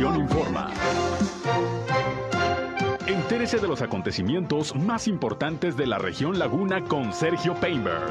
Región Informa. Entérese de los acontecimientos más importantes de la región Laguna con Sergio Painberg.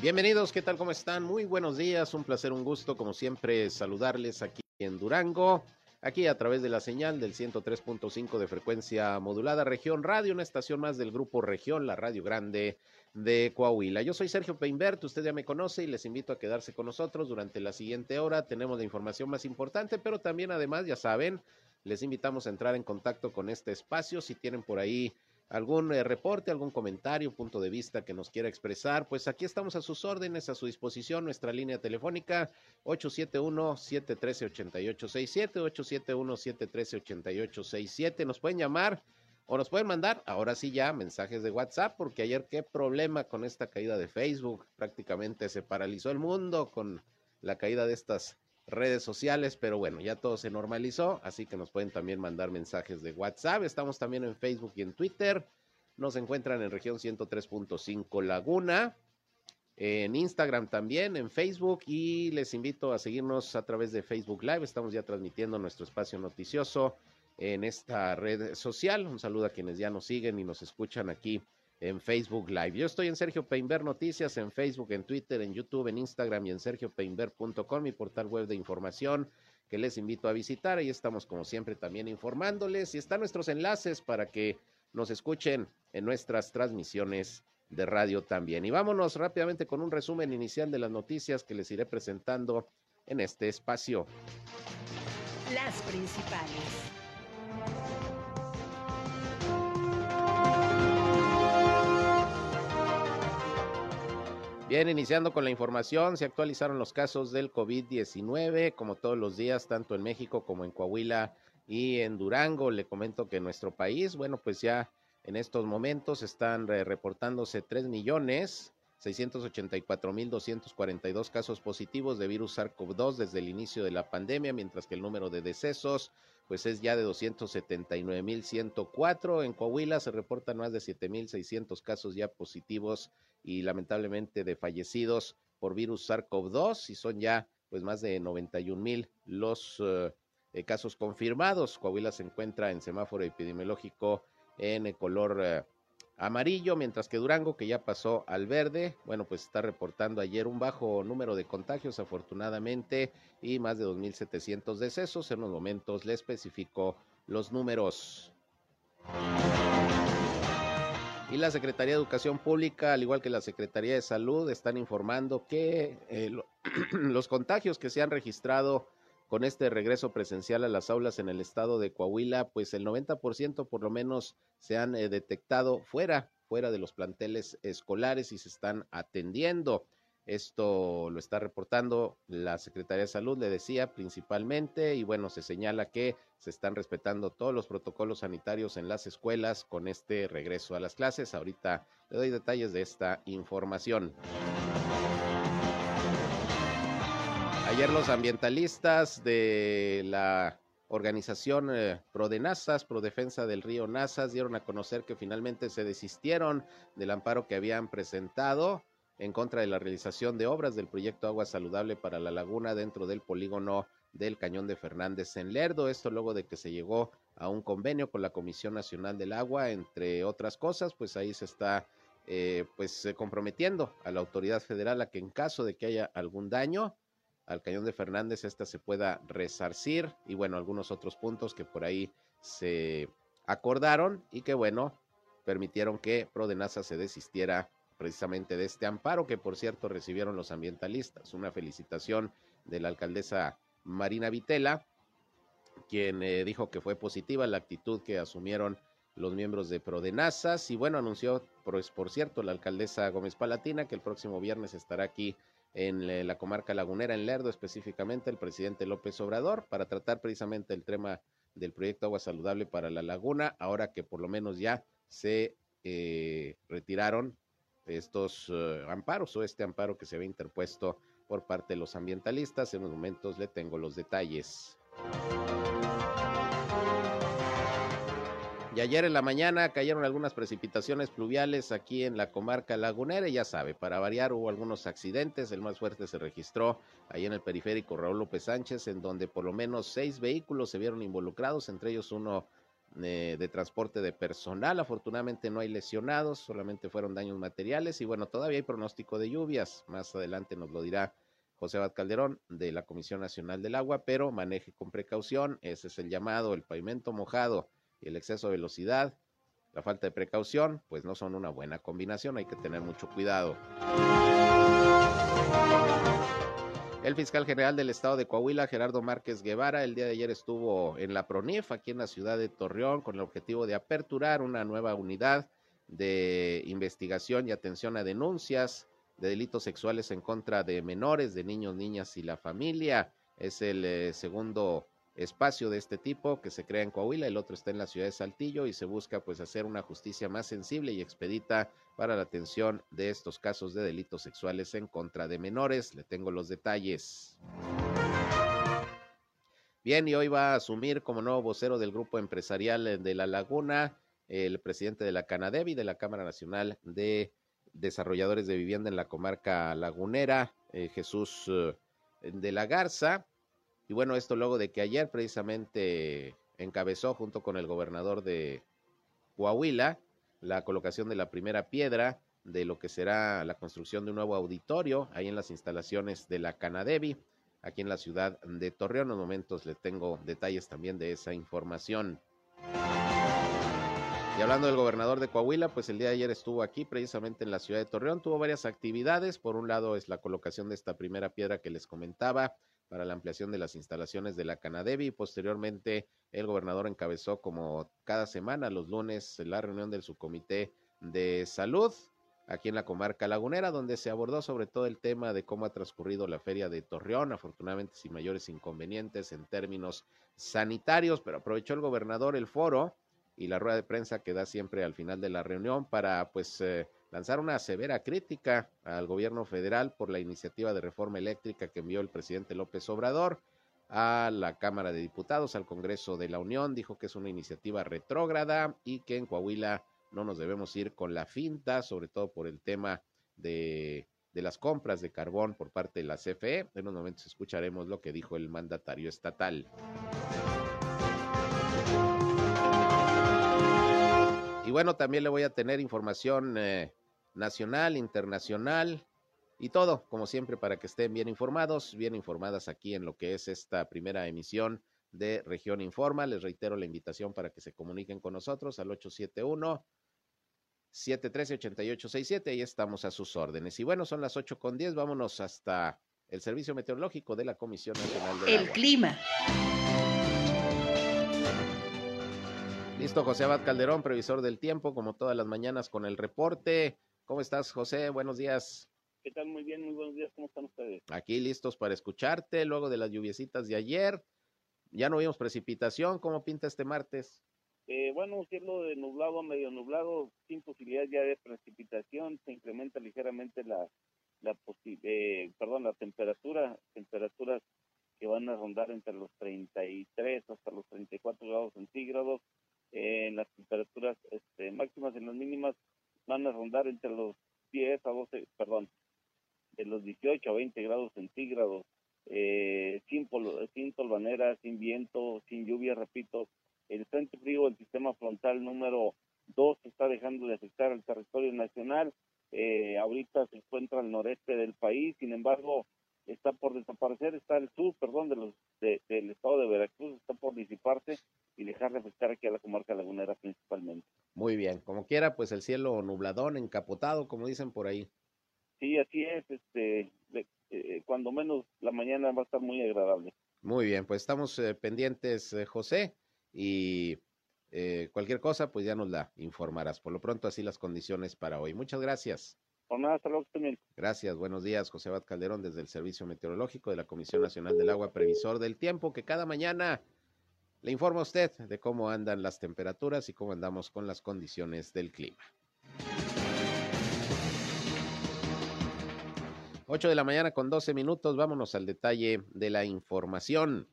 Bienvenidos, ¿qué tal? ¿Cómo están? Muy buenos días, un placer, un gusto, como siempre, saludarles aquí en Durango, aquí a través de la señal del 103.5 de frecuencia modulada, Región Radio, una estación más del grupo Región, la Radio Grande de Coahuila. Yo soy Sergio Peinbert, usted ya me conoce y les invito a quedarse con nosotros durante la siguiente hora. Tenemos la información más importante, pero también además, ya saben, les invitamos a entrar en contacto con este espacio. Si tienen por ahí algún eh, reporte, algún comentario, punto de vista que nos quiera expresar, pues aquí estamos a sus órdenes, a su disposición, nuestra línea telefónica 871-713-8867, 871-713-8867. Nos pueden llamar o nos pueden mandar, ahora sí ya, mensajes de WhatsApp, porque ayer qué problema con esta caída de Facebook. Prácticamente se paralizó el mundo con la caída de estas redes sociales, pero bueno, ya todo se normalizó, así que nos pueden también mandar mensajes de WhatsApp. Estamos también en Facebook y en Twitter. Nos encuentran en región 103.5 Laguna, en Instagram también, en Facebook y les invito a seguirnos a través de Facebook Live. Estamos ya transmitiendo nuestro espacio noticioso en esta red social. Un saludo a quienes ya nos siguen y nos escuchan aquí en Facebook Live. Yo estoy en Sergio Peinber Noticias, en Facebook, en Twitter, en YouTube, en Instagram y en sergiopeinber.com, mi portal web de información que les invito a visitar. Ahí estamos como siempre también informándoles y están nuestros enlaces para que nos escuchen en nuestras transmisiones de radio también. Y vámonos rápidamente con un resumen inicial de las noticias que les iré presentando en este espacio. Las principales. Bien, iniciando con la información, se actualizaron los casos del COVID-19, como todos los días, tanto en México como en Coahuila y en Durango. Le comento que en nuestro país, bueno, pues ya en estos momentos están reportándose 3 millones 684.242 casos positivos de virus SARS-CoV-2 desde el inicio de la pandemia, mientras que el número de decesos pues es ya de 279.104. En Coahuila se reportan más de 7.600 casos ya positivos y lamentablemente de fallecidos por virus SARS-CoV-2 y son ya pues más de 91.000 los eh, eh, casos confirmados. Coahuila se encuentra en semáforo epidemiológico en color eh, amarillo, mientras que Durango, que ya pasó al verde, bueno, pues está reportando ayer un bajo número de contagios, afortunadamente, y más de 2.700 decesos. En unos momentos le especificó los números. Y la Secretaría de Educación Pública, al igual que la Secretaría de Salud, están informando que eh, los contagios que se han registrado con este regreso presencial a las aulas en el estado de Coahuila, pues el 90% por lo menos se han eh, detectado fuera, fuera de los planteles escolares y se están atendiendo. Esto lo está reportando la Secretaría de Salud, le decía principalmente, y bueno, se señala que se están respetando todos los protocolos sanitarios en las escuelas con este regreso a las clases. Ahorita le doy detalles de esta información. Ayer los ambientalistas de la organización eh, Pro de Nazas, Pro Defensa del Río Nazas, dieron a conocer que finalmente se desistieron del amparo que habían presentado en contra de la realización de obras del proyecto Agua Saludable para la Laguna dentro del polígono del Cañón de Fernández en Lerdo. Esto luego de que se llegó a un convenio con la Comisión Nacional del Agua, entre otras cosas, pues ahí se está eh, pues eh, comprometiendo a la autoridad federal a que en caso de que haya algún daño, al cañón de Fernández esta se pueda resarcir y bueno, algunos otros puntos que por ahí se acordaron y que bueno, permitieron que Prodenasa se desistiera precisamente de este amparo que por cierto recibieron los ambientalistas. Una felicitación de la alcaldesa Marina Vitela, quien eh, dijo que fue positiva la actitud que asumieron los miembros de Prodenazas y bueno, anunció, pues, por cierto, la alcaldesa Gómez Palatina que el próximo viernes estará aquí en la comarca lagunera, en Lerdo específicamente, el presidente López Obrador, para tratar precisamente el tema del proyecto Agua Saludable para la Laguna, ahora que por lo menos ya se eh, retiraron estos eh, amparos o este amparo que se había interpuesto por parte de los ambientalistas. En unos momentos le tengo los detalles. Y ayer en la mañana cayeron algunas precipitaciones pluviales aquí en la comarca lagunera y ya sabe, para variar hubo algunos accidentes, el más fuerte se registró ahí en el periférico Raúl López Sánchez, en donde por lo menos seis vehículos se vieron involucrados, entre ellos uno eh, de transporte de personal, afortunadamente no hay lesionados, solamente fueron daños materiales y bueno, todavía hay pronóstico de lluvias, más adelante nos lo dirá José Abad Calderón de la Comisión Nacional del Agua, pero maneje con precaución, ese es el llamado, el pavimento mojado y el exceso de velocidad, la falta de precaución, pues no son una buena combinación, hay que tener mucho cuidado. El fiscal general del estado de Coahuila, Gerardo Márquez Guevara, el día de ayer estuvo en la PRONIF, aquí en la ciudad de Torreón, con el objetivo de aperturar una nueva unidad de investigación y atención a denuncias de delitos sexuales en contra de menores, de niños, niñas y la familia. Es el eh, segundo espacio de este tipo que se crea en Coahuila, el otro está en la ciudad de Saltillo y se busca pues hacer una justicia más sensible y expedita para la atención de estos casos de delitos sexuales en contra de menores. Le tengo los detalles. Bien, y hoy va a asumir como nuevo vocero del grupo empresarial de La Laguna el presidente de la Canadevi, de la Cámara Nacional de Desarrolladores de Vivienda en la comarca lagunera, eh, Jesús eh, de la Garza. Y bueno, esto luego de que ayer precisamente encabezó junto con el gobernador de Coahuila la colocación de la primera piedra de lo que será la construcción de un nuevo auditorio ahí en las instalaciones de la Canadevi, aquí en la ciudad de Torreón. En momentos le tengo detalles también de esa información. Y hablando del gobernador de Coahuila, pues el día de ayer estuvo aquí precisamente en la ciudad de Torreón, tuvo varias actividades. Por un lado es la colocación de esta primera piedra que les comentaba, para la ampliación de las instalaciones de la Canadevi. Posteriormente, el gobernador encabezó como cada semana, los lunes, la reunión del subcomité de salud aquí en la comarca lagunera, donde se abordó sobre todo el tema de cómo ha transcurrido la feria de Torreón, afortunadamente sin mayores inconvenientes en términos sanitarios, pero aprovechó el gobernador el foro y la rueda de prensa que da siempre al final de la reunión para pues eh, lanzar una severa crítica al gobierno federal por la iniciativa de reforma eléctrica que envió el presidente López Obrador a la Cámara de Diputados, al Congreso de la Unión. Dijo que es una iniciativa retrógrada y que en Coahuila no nos debemos ir con la finta, sobre todo por el tema de, las compras de carbón por parte de la CFE. En unos momentos escucharemos lo que dijo el mandatario estatal. Y bueno, también le voy a tener información eh, nacional, internacional y todo, como siempre, para que estén bien informados, bien informadas aquí en lo que es esta primera emisión de Región Informa. Les reitero la invitación para que se comuniquen con nosotros al 871 713-8867. Ahí estamos a sus órdenes. Y bueno, son las 8 con 10. Vámonos hasta el Servicio Meteorológico de la Comisión Nacional de El clima. Listo, José Abad Calderón, previsor del tiempo, como todas las mañanas con el reporte. ¿Cómo estás, José? Buenos días. ¿Qué tal? Muy bien, muy buenos días. ¿Cómo están ustedes? Aquí listos para escucharte luego de las lluviecitas de ayer. Ya no vimos precipitación. ¿Cómo pinta este martes? Eh, bueno, un cielo de nublado, medio nublado, sin posibilidad ya de precipitación. Se incrementa ligeramente la, la eh, perdón, la temperatura, temperaturas que van a rondar entre los 33 hasta los 34 grados centígrados. Eh, las temperaturas este, máximas y las mínimas van a rondar entre los 10 a 12, perdón, de los 18 a 20 grados centígrados, eh, sin, sin tolvanera, sin viento, sin lluvia, repito, el frente frío del sistema frontal número 2 está dejando de afectar al territorio nacional, eh, ahorita se encuentra al noreste del país, sin embargo, está por desaparecer, está el sur, perdón, de los, del estado de Veracruz, está por disiparse y dejar de afectar aquí a la comarca lagunera principalmente. Muy bien, como quiera, pues el cielo nubladón, encapotado, como dicen por ahí. Sí, así es, este, eh, cuando menos la mañana va a estar muy agradable. Muy bien, pues estamos eh, pendientes, eh, José, y cualquier cosa, pues ya nos la informarás. Por lo pronto, así las condiciones para hoy. Muchas gracias. Por nada, hasta luego también. Gracias, buenos días, José Abad Calderón, desde el Servicio Meteorológico de la Comisión Nacional del Agua, previsor del tiempo, que cada mañana le informa a usted de cómo andan las temperaturas y cómo andamos con las condiciones del clima. 8 de la mañana con 12 minutos, vámonos al detalle de la información.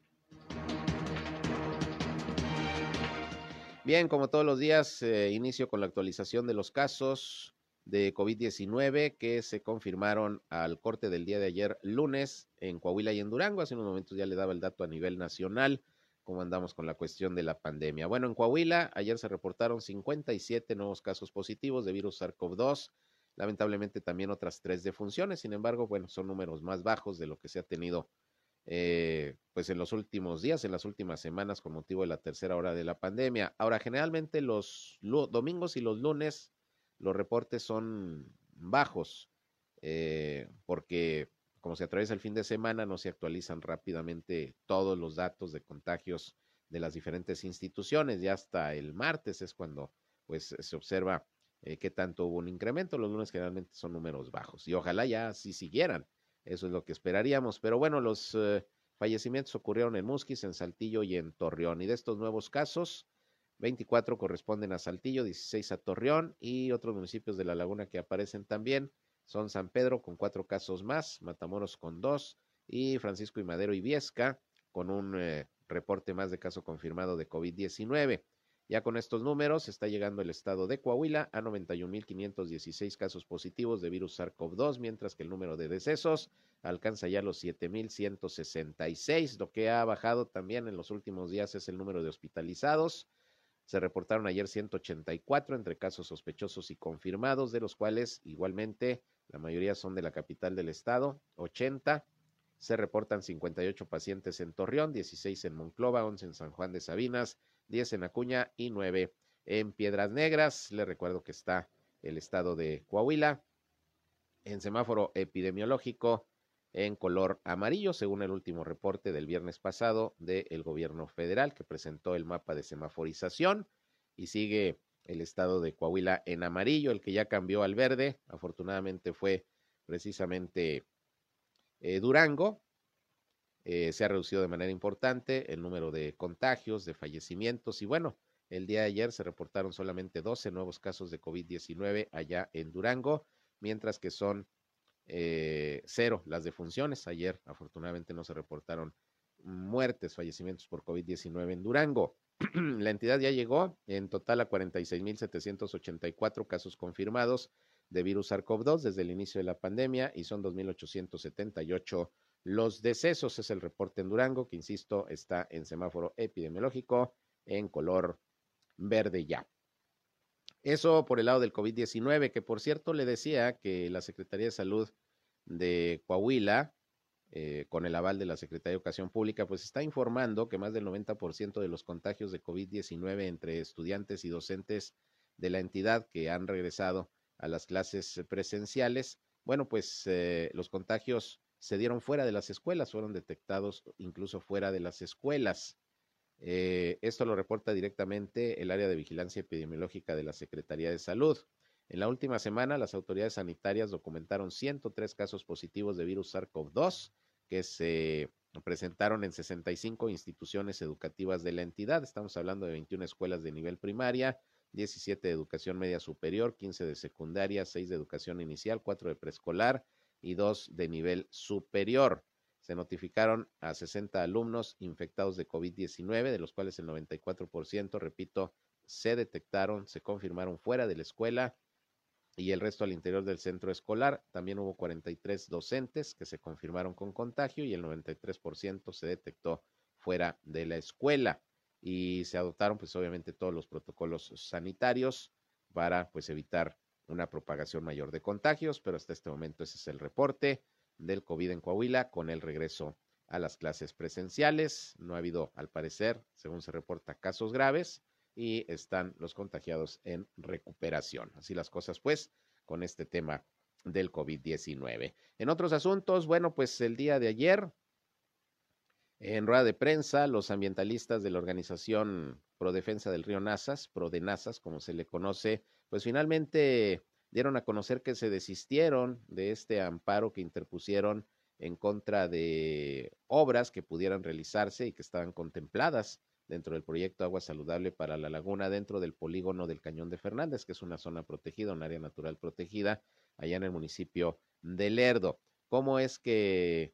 Bien, como todos los días, eh, inicio con la actualización de los casos de COVID-19 que se confirmaron al corte del día de ayer lunes en Coahuila y en Durango. Hace unos momentos ya le daba el dato a nivel nacional, cómo andamos con la cuestión de la pandemia. Bueno, en Coahuila ayer se reportaron 57 nuevos casos positivos de virus SARS-CoV-2, lamentablemente también otras tres defunciones, sin embargo, bueno, son números más bajos de lo que se ha tenido eh, pues en los últimos días, en las últimas semanas con motivo de la tercera hora de la pandemia. Ahora, generalmente los domingos y los lunes los reportes son bajos eh, porque como se atraviesa el fin de semana no se actualizan rápidamente todos los datos de contagios de las diferentes instituciones. Ya hasta el martes es cuando pues se observa eh, qué tanto hubo un incremento. Los lunes generalmente son números bajos y ojalá ya así siguieran. Eso es lo que esperaríamos. Pero bueno, los eh, fallecimientos ocurrieron en Musquis, en Saltillo y en Torreón. Y de estos nuevos casos, 24 corresponden a Saltillo, 16 a Torreón y otros municipios de la laguna que aparecen también son San Pedro con cuatro casos más, Matamoros con dos y Francisco y Madero y Viesca con un eh, reporte más de caso confirmado de COVID-19. Ya con estos números está llegando el estado de Coahuila a 91.516 casos positivos de virus SARS-CoV-2, mientras que el número de decesos alcanza ya los 7.166. Lo que ha bajado también en los últimos días es el número de hospitalizados. Se reportaron ayer 184 entre casos sospechosos y confirmados, de los cuales igualmente la mayoría son de la capital del estado, 80. Se reportan 58 pacientes en Torreón, 16 en Monclova, 11 en San Juan de Sabinas, 10 en Acuña y 9 en Piedras Negras. Le recuerdo que está el estado de Coahuila en semáforo epidemiológico en color amarillo, según el último reporte del viernes pasado del gobierno federal que presentó el mapa de semaforización y sigue el estado de Coahuila en amarillo, el que ya cambió al verde, afortunadamente fue precisamente eh, Durango, eh, se ha reducido de manera importante el número de contagios, de fallecimientos y bueno, el día de ayer se reportaron solamente 12 nuevos casos de COVID-19 allá en Durango, mientras que son eh, cero las defunciones. Ayer afortunadamente no se reportaron muertes, fallecimientos por COVID-19 en Durango. La entidad ya llegó en total a 46.784 casos confirmados de virus SARS-CoV-2 desde el inicio de la pandemia y son 2.878 los decesos es el reporte en Durango, que insisto, está en semáforo epidemiológico en color verde ya. Eso por el lado del COVID-19, que por cierto le decía que la Secretaría de Salud de Coahuila, eh, con el aval de la Secretaría de Educación Pública, pues está informando que más del 90% de los contagios de COVID-19 entre estudiantes y docentes de la entidad que han regresado a las clases presenciales, bueno, pues eh, los contagios se dieron fuera de las escuelas, fueron detectados incluso fuera de las escuelas. Eh, esto lo reporta directamente el área de vigilancia epidemiológica de la Secretaría de Salud. En la última semana, las autoridades sanitarias documentaron 103 casos positivos de virus SARS-CoV-2 que se presentaron en 65 instituciones educativas de la entidad. Estamos hablando de 21 escuelas de nivel primaria, 17 de educación media superior, 15 de secundaria, 6 de educación inicial, 4 de preescolar, y dos de nivel superior. Se notificaron a 60 alumnos infectados de COVID-19, de los cuales el 94%, repito, se detectaron, se confirmaron fuera de la escuela y el resto al interior del centro escolar. También hubo 43 docentes que se confirmaron con contagio y el 93% se detectó fuera de la escuela. Y se adoptaron, pues obviamente, todos los protocolos sanitarios para, pues, evitar una propagación mayor de contagios, pero hasta este momento ese es el reporte del COVID en Coahuila con el regreso a las clases presenciales. No ha habido, al parecer, según se reporta, casos graves y están los contagiados en recuperación. Así las cosas, pues, con este tema del COVID-19. En otros asuntos, bueno, pues el día de ayer, en rueda de prensa, los ambientalistas de la organización Pro Defensa del Río Nazas, Pro de Nazas, como se le conoce, pues finalmente dieron a conocer que se desistieron de este amparo que interpusieron en contra de obras que pudieran realizarse y que estaban contempladas dentro del proyecto Agua Saludable para la Laguna, dentro del polígono del Cañón de Fernández, que es una zona protegida, un área natural protegida, allá en el municipio de Lerdo. ¿Cómo es que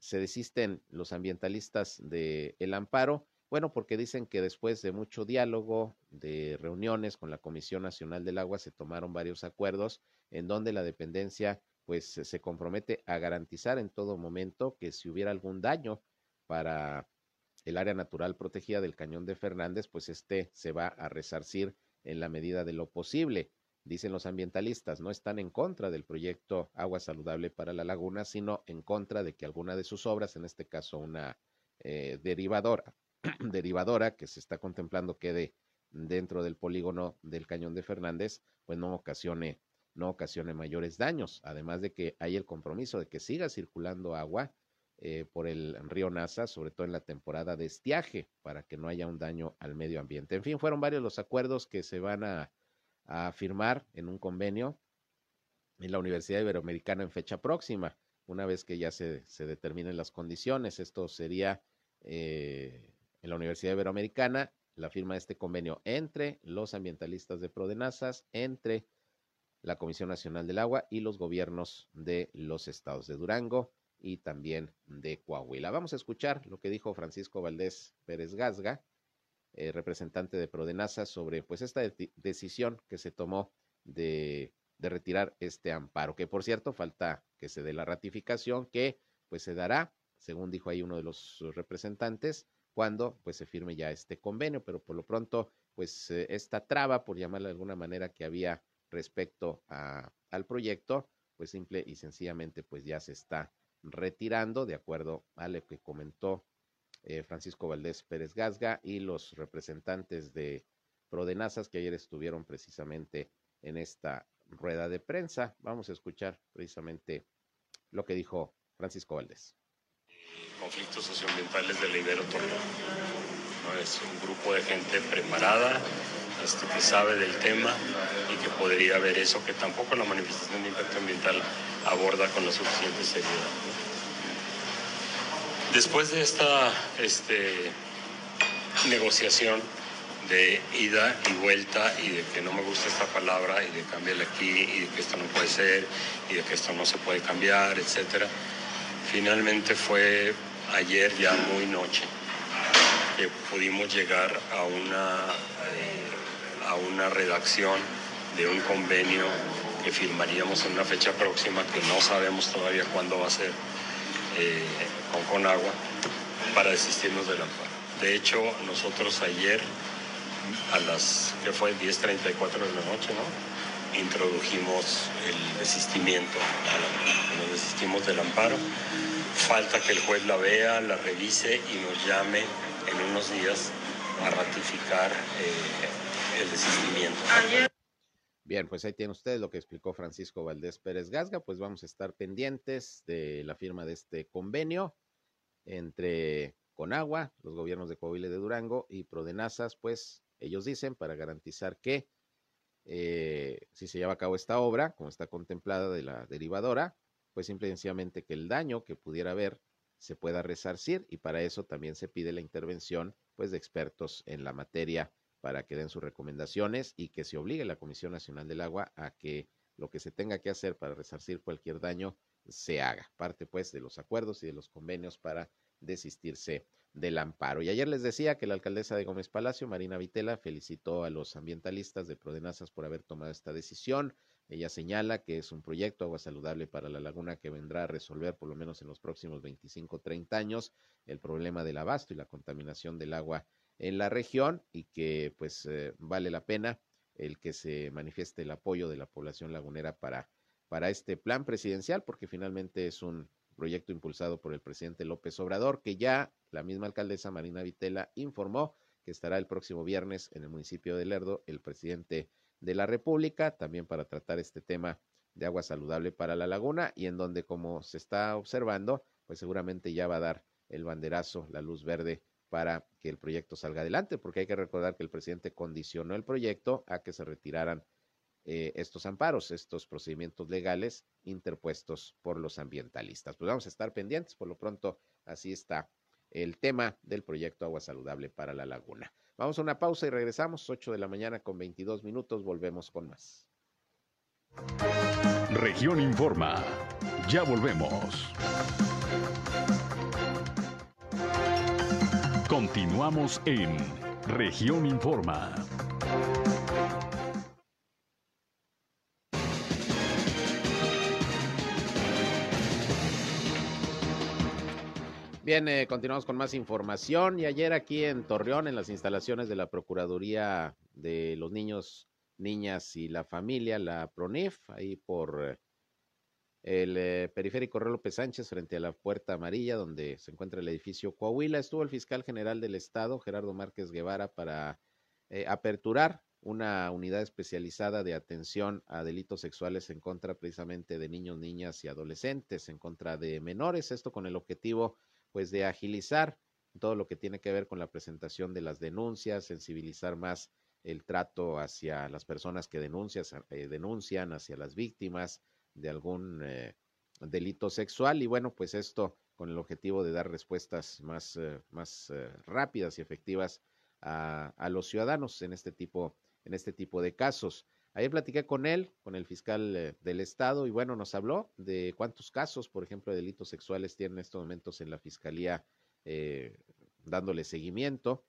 se desisten los ambientalistas del el amparo? Bueno, porque dicen que después de mucho diálogo, de reuniones con la Comisión Nacional del Agua, se tomaron varios acuerdos en donde la dependencia pues se compromete a garantizar en todo momento que si hubiera algún daño para el área natural protegida del Cañón de Fernández, pues este se va a resarcir en la medida de lo posible. Dicen los ambientalistas, no están en contra del proyecto Agua Saludable para la Laguna, sino en contra de que alguna de sus obras, en este caso una eh, derivadora, derivadora que se está contemplando quede dentro del polígono del Cañón de Fernández, pues no ocasione no ocasione mayores daños, además de que hay el compromiso de que siga circulando agua eh, por el río Nasa, sobre todo en la temporada de estiaje, para que no haya un daño al medio ambiente. En fin, fueron varios los acuerdos que se van a, firmar en un convenio en la Universidad Iberoamericana en fecha próxima, una vez que ya se, determinen las condiciones. Esto sería eh, en la Universidad Iberoamericana la firma de este convenio entre los ambientalistas de Prodenazas, entre la Comisión Nacional del Agua y los gobiernos de los estados de Durango y también de Coahuila. Vamos a escuchar lo que dijo Francisco Valdés Pérez Gasga, eh, representante de Prodenasa, sobre pues esta decisión que se tomó de, retirar este amparo, que por cierto falta que se dé la ratificación, que pues se dará, según dijo ahí uno de los representantes, cuando pues se firme ya este convenio, pero por lo pronto pues eh, esta traba, por llamarla de alguna manera, que había respecto al proyecto, pues simple y sencillamente pues ya se está retirando de acuerdo a lo que comentó eh, Francisco Valdés Pérez Gasga y los representantes de Prodenazas que ayer estuvieron precisamente en esta rueda de prensa. Vamos a escuchar precisamente lo que dijo Francisco Valdés. Conflictos socioambientales de. Es un grupo de gente preparada, este, que sabe del tema y que podría ver eso que tampoco la manifestación de impacto ambiental aborda con la suficiente seriedad. Después de esta este, negociación de ida y vuelta y de que no me gusta esta palabra y de cambiarla aquí y de que esto no puede ser y de que esto no se puede cambiar, etcétera, finalmente fue ayer ya muy noche que pudimos llegar a una eh, a una redacción de un convenio que firmaríamos en una fecha próxima que no sabemos todavía cuándo va a ser eh, con Conagua para desistirnos del amparo. De hecho, nosotros ayer a las que fue 10.34 de la noche, ¿no? introdujimos el desistimiento, nos desistimos del amparo. Falta que el juez la vea, la revise y nos llame en unos días a ratificar eh, el desistimiento. Bien, pues ahí tiene usted lo que explicó Francisco Valdés Pérez Gasga, pues vamos a estar pendientes de la firma de este convenio entre Conagua, los gobiernos de Coahuila y de Durango y Prodenazas, pues ellos dicen para garantizar que eh, si se lleva a cabo esta obra, como está contemplada de la derivadora, pues simplemente que el daño que pudiera haber se pueda resarcir y para eso también se pide la intervención pues de expertos en la materia para que den sus recomendaciones y que se obligue la Comisión Nacional del Agua a que lo que se tenga que hacer para resarcir cualquier daño se haga. Parte pues de los acuerdos y de los convenios para desistirse del amparo. Y ayer les decía que la alcaldesa de Gómez Palacio, Marina Vitela, felicitó a los ambientalistas de Prodenazas por haber tomado esta decisión. Ella señala que es un proyecto agua saludable para la laguna que vendrá a resolver por lo menos en los próximos 25 30 años el problema del abasto y la contaminación del agua en la región y que pues eh, vale la pena el que se manifieste el apoyo de la población lagunera para, para este plan presidencial, porque finalmente es un proyecto impulsado por el presidente López Obrador, que ya la misma alcaldesa Marina Vitela informó que estará el próximo viernes en el municipio de Lerdo el presidente de la República, también para tratar este tema de agua saludable para la laguna y en donde, como se está observando, pues seguramente ya va a dar el banderazo, la luz verde para que el proyecto salga adelante, porque hay que recordar que el presidente condicionó el proyecto a que se retiraran eh, estos amparos, estos procedimientos legales interpuestos por los ambientalistas. Pues vamos a estar pendientes, por lo pronto así está el tema del proyecto Agua Saludable para la Laguna. Vamos a una pausa y regresamos, 8 de la mañana con 22 minutos, volvemos con más. Región Informa, ya volvemos. Continuamos en región Informa. Bien, eh, continuamos con más información. Y ayer aquí en Torreón, en las instalaciones de la Procuraduría de los Niños, Niñas y la Familia, la PRONIF, ahí por eh, el eh, periférico López Sánchez, frente a la Puerta Amarilla, donde se encuentra el edificio Coahuila, estuvo el fiscal general del Estado, Gerardo Márquez Guevara, para aperturar una unidad especializada de atención a delitos sexuales en contra precisamente de niños, niñas y adolescentes, en contra de menores, esto con el objetivo pues de agilizar todo lo que tiene que ver con la presentación de las denuncias, sensibilizar más el trato hacia las personas que eh, denuncian, hacia las víctimas de algún eh, delito sexual y bueno, pues esto con el objetivo de dar respuestas más, eh, más rápidas y efectivas a, a, los ciudadanos en este tipo, en este tipo de casos. Ayer platiqué con él, con el fiscal eh, del estado, y bueno, nos habló de cuántos casos, por ejemplo, de delitos sexuales tiene en estos momentos en la fiscalía eh, dándole seguimiento.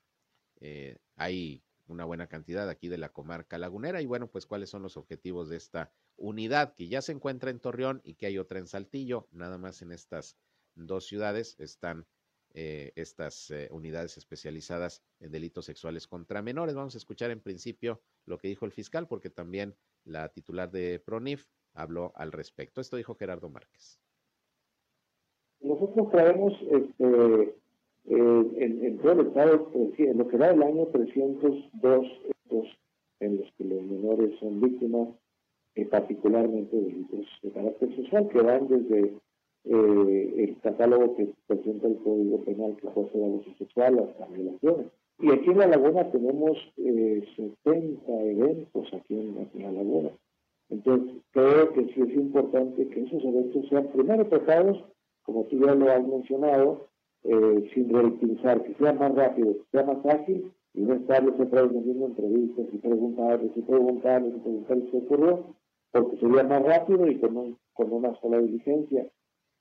Eh, hay una buena cantidad aquí de la comarca lagunera y bueno, pues cuáles son los objetivos de esta unidad que ya se encuentra en Torreón y que hay otra en Saltillo, nada más en estas dos ciudades están eh, estas eh, unidades especializadas en delitos sexuales contra menores. Vamos a escuchar en principio lo que dijo el fiscal, porque también la titular de PRONIF habló al respecto. Esto dijo Gerardo Márquez. Nosotros traemos este, en, todo el estado, en lo que va del año, 302 estos en los que los menores son víctimas, eh, particularmente de delitos de carácter sexual, que van desde eh, el catálogo que presenta el Código Penal que puede ser abuso sexual hasta violaciones. Y aquí en La Laguna tenemos eh, 70 eventos aquí en, La Laguna. Entonces, creo que sí es importante que esos eventos sean primero tratados, como tú ya lo has mencionado, eh, sin reutilizar, que sea más rápido, que sea más ágil y no estarles otra vez haciendo entrevistas y preguntarles y preguntarles y preguntarles qué ocurrió, porque sería más rápido y con, con una sola diligencia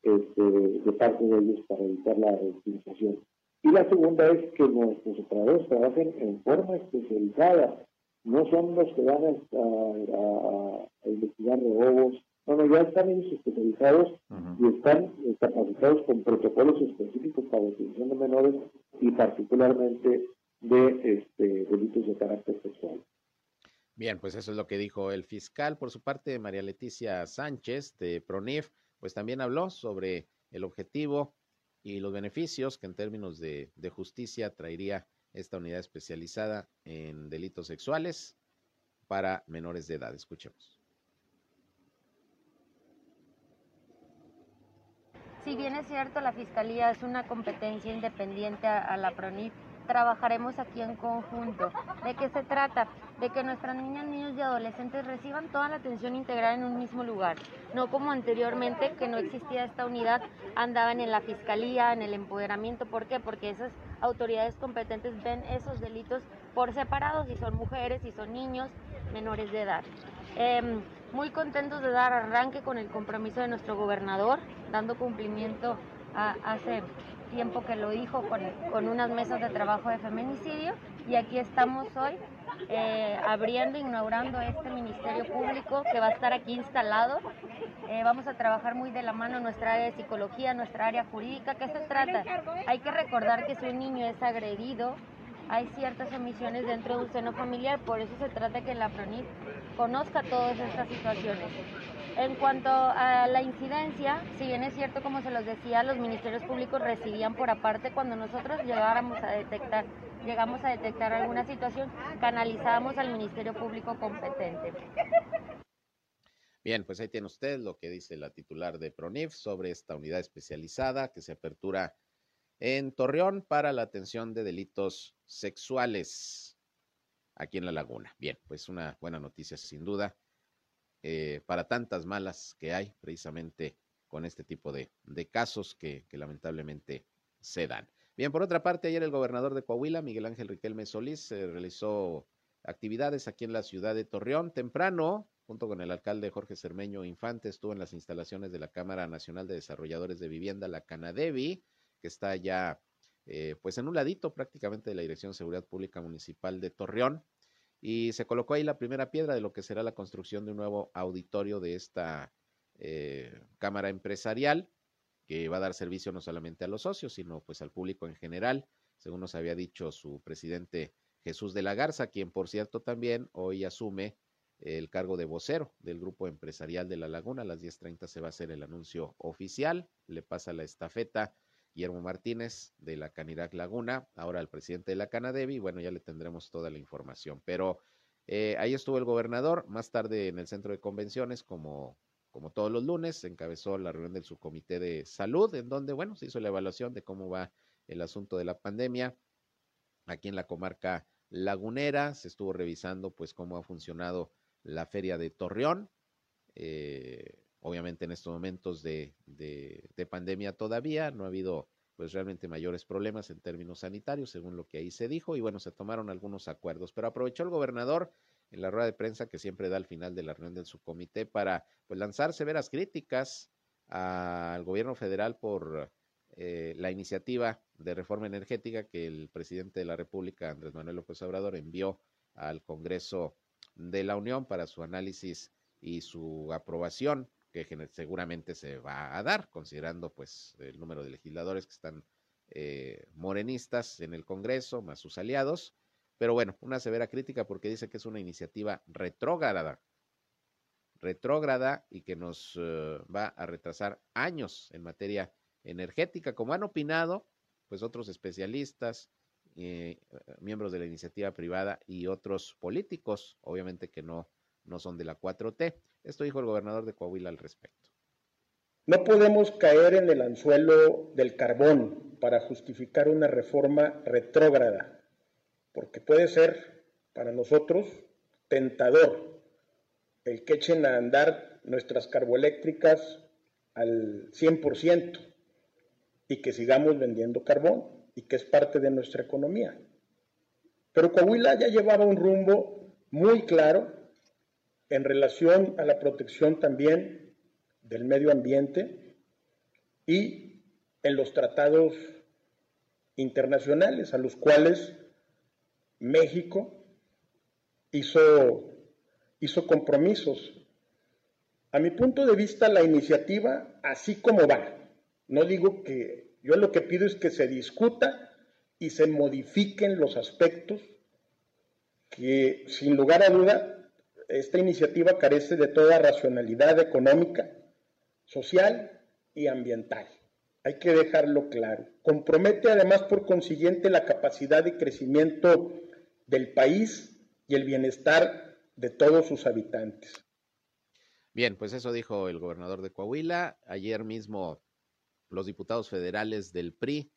este, de parte de ellos para evitar la reutilización. Y la segunda es que nuestros operadores trabajen en forma especializada. No son los que van a, investigar robos. No, no, ya están ellos especializados y están capacitados con protocolos específicos para la detección de menores y particularmente de este, delitos de carácter sexual. Bien, pues eso es lo que dijo el fiscal. Por su parte, María Leticia Sánchez de PRONIF pues también habló sobre el objetivo y los beneficios que en términos de, justicia traería esta unidad especializada en delitos sexuales para menores de edad. Escuchemos. Si bien es cierto, la Fiscalía es una competencia independiente a, la PRONIF, trabajaremos aquí en conjunto. ¿De qué se trata? De que nuestras niñas, niños y adolescentes reciban toda la atención integral en un mismo lugar, no como anteriormente que no existía esta unidad, andaban en la fiscalía, en el empoderamiento. ¿Por qué? Porque esas autoridades competentes ven esos delitos por separado, si son mujeres, si son niños menores de edad. Em, muy contentos de dar arranque con el compromiso de nuestro gobernador, dando cumplimiento a hace tiempo que lo dijo con, unas mesas de trabajo de feminicidio y aquí estamos hoy eh, abriendo, inaugurando este Ministerio Público que va a estar aquí instalado. Eh, vamos a trabajar muy de la mano nuestra área de psicología, nuestra área jurídica. ¿Qué se trata? Hay que recordar que si un niño es agredido, hay ciertas omisiones dentro de un seno familiar, por eso se trata que la PRONIF conozca todas estas situaciones. En cuanto a la incidencia, si bien es cierto, como se los decía, los ministerios públicos recibían por aparte cuando nosotros llegáramos a detectar, llegamos a detectar alguna situación, canalizábamos al Ministerio Público competente. Bien, pues ahí tiene usted lo que dice la titular de PRONIF sobre esta unidad especializada que se apertura en Torreón para la atención de delitos sexuales aquí en La Laguna. Bien, pues una buena noticia sin duda eh, para tantas malas que hay precisamente con este tipo de, casos que, lamentablemente se dan. Bien, por otra parte, ayer el gobernador de Coahuila, Miguel Ángel Riquelme Solís, realizó actividades aquí en la ciudad de Torreón. Temprano, junto con el alcalde Jorge Cermeño Infante, estuvo en las instalaciones de la Cámara Nacional de Desarrolladores de Vivienda, la Canadevi, que está ya eh, pues en un ladito prácticamente de la Dirección de Seguridad Pública Municipal de Torreón. Y se colocó ahí la primera piedra de lo que será la construcción de un nuevo auditorio de esta eh, Cámara Empresarial, que va a dar servicio no solamente a los socios, sino pues al público en general, según nos había dicho su presidente Jesús de la Garza, quien por cierto también hoy asume el cargo de vocero del grupo empresarial de La Laguna. A las 10.30 se va a hacer el anuncio oficial. Le pasa la estafeta Guillermo Martínez de la Canirac Laguna, ahora el presidente de la Canadevi. Bueno, ya le tendremos toda la información. Pero eh, ahí estuvo el gobernador. Más tarde en el centro de convenciones, como, como todos los lunes, encabezó la reunión del subcomité de salud, en donde, bueno, se hizo la evaluación de cómo va el asunto de la pandemia aquí en la comarca lagunera. Se estuvo revisando, pues, cómo ha funcionado la feria de Torreón. Eh, obviamente en estos momentos de, de, pandemia todavía no ha habido pues realmente mayores problemas en términos sanitarios, según lo que ahí se dijo, y bueno, se tomaron algunos acuerdos, pero aprovechó el gobernador en la rueda de prensa que siempre da al final de la reunión del subcomité para pues lanzar severas críticas al gobierno federal por eh, la iniciativa de reforma energética que el presidente de la República, Andrés Manuel López Obrador, envió al Congreso de la Unión para su análisis y su aprobación, que seguramente se va a dar, considerando pues el número de legisladores que están eh, morenistas en el Congreso, más sus aliados. Pero bueno, una severa crítica porque dice que es una iniciativa retrógrada, retrógrada y que nos eh, va a retrasar años en materia energética, como han opinado pues otros especialistas, eh, miembros de la iniciativa privada y otros políticos, obviamente que no, no son de la 4T. Esto dijo el gobernador de Coahuila al respecto. No podemos caer en el anzuelo del carbón para justificar una reforma retrógrada, porque puede ser para nosotros tentador el que echen a andar nuestras carboeléctricas al 100% y que sigamos vendiendo carbón y que es parte de nuestra economía. Pero Coahuila ya llevaba un rumbo muy claro en relación a la protección también del medio ambiente y en los tratados internacionales a los cuales México hizo, hizo compromisos. A mi punto de vista, la iniciativa, así como va, no digo que yo lo que pido es que se discuta y se modifiquen los aspectos que, sin lugar a duda, esta iniciativa carece de toda racionalidad económica, social y ambiental. Hay que dejarlo claro. Compromete además por consiguiente la capacidad de crecimiento del país y el bienestar de todos sus habitantes. Bien, pues eso dijo el gobernador de Coahuila. Ayer mismo los diputados federales del PRI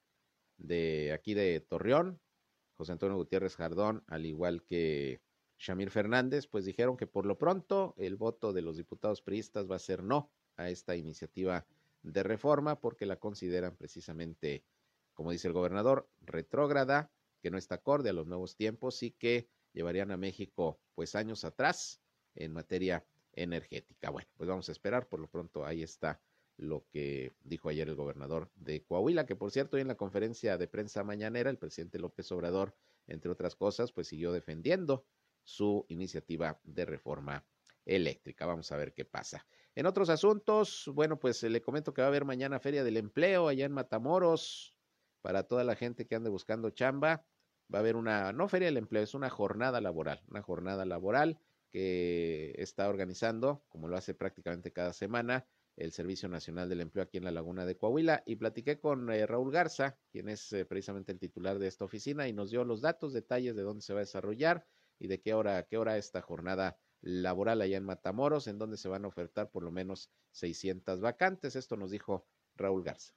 de aquí de Torreón, José Antonio Gutiérrez Jardón, al igual que Shamir Fernández, pues dijeron que por lo pronto el voto de los diputados priistas va a ser no a esta iniciativa de reforma porque la consideran precisamente, como dice el gobernador, retrógrada, que no está acorde a los nuevos tiempos y que llevarían a México pues años atrás en materia energética. Bueno, pues vamos a esperar, por lo pronto ahí está lo que dijo ayer el gobernador de Coahuila, que por cierto, en la conferencia de prensa mañanera, el presidente López Obrador, entre otras cosas, pues siguió defendiendo su iniciativa de reforma eléctrica. Vamos a ver qué pasa. En otros asuntos, bueno, pues le comento que va a haber mañana Feria del Empleo allá en Matamoros para toda la gente que ande buscando chamba. Va a haber una, no Feria del Empleo, es una jornada laboral, una jornada laboral que está organizando, como lo hace prácticamente cada semana, el Servicio Nacional del Empleo aquí en la Laguna de Coahuila y platiqué con eh, Raúl Garza, quien es eh, precisamente el titular de esta oficina y nos dio los datos, detalles de dónde se va a desarrollar y de qué hora, qué hora esta jornada laboral allá en Matamoros, en donde se van a ofertar por lo menos 600 vacantes. Esto nos dijo Raúl Garza.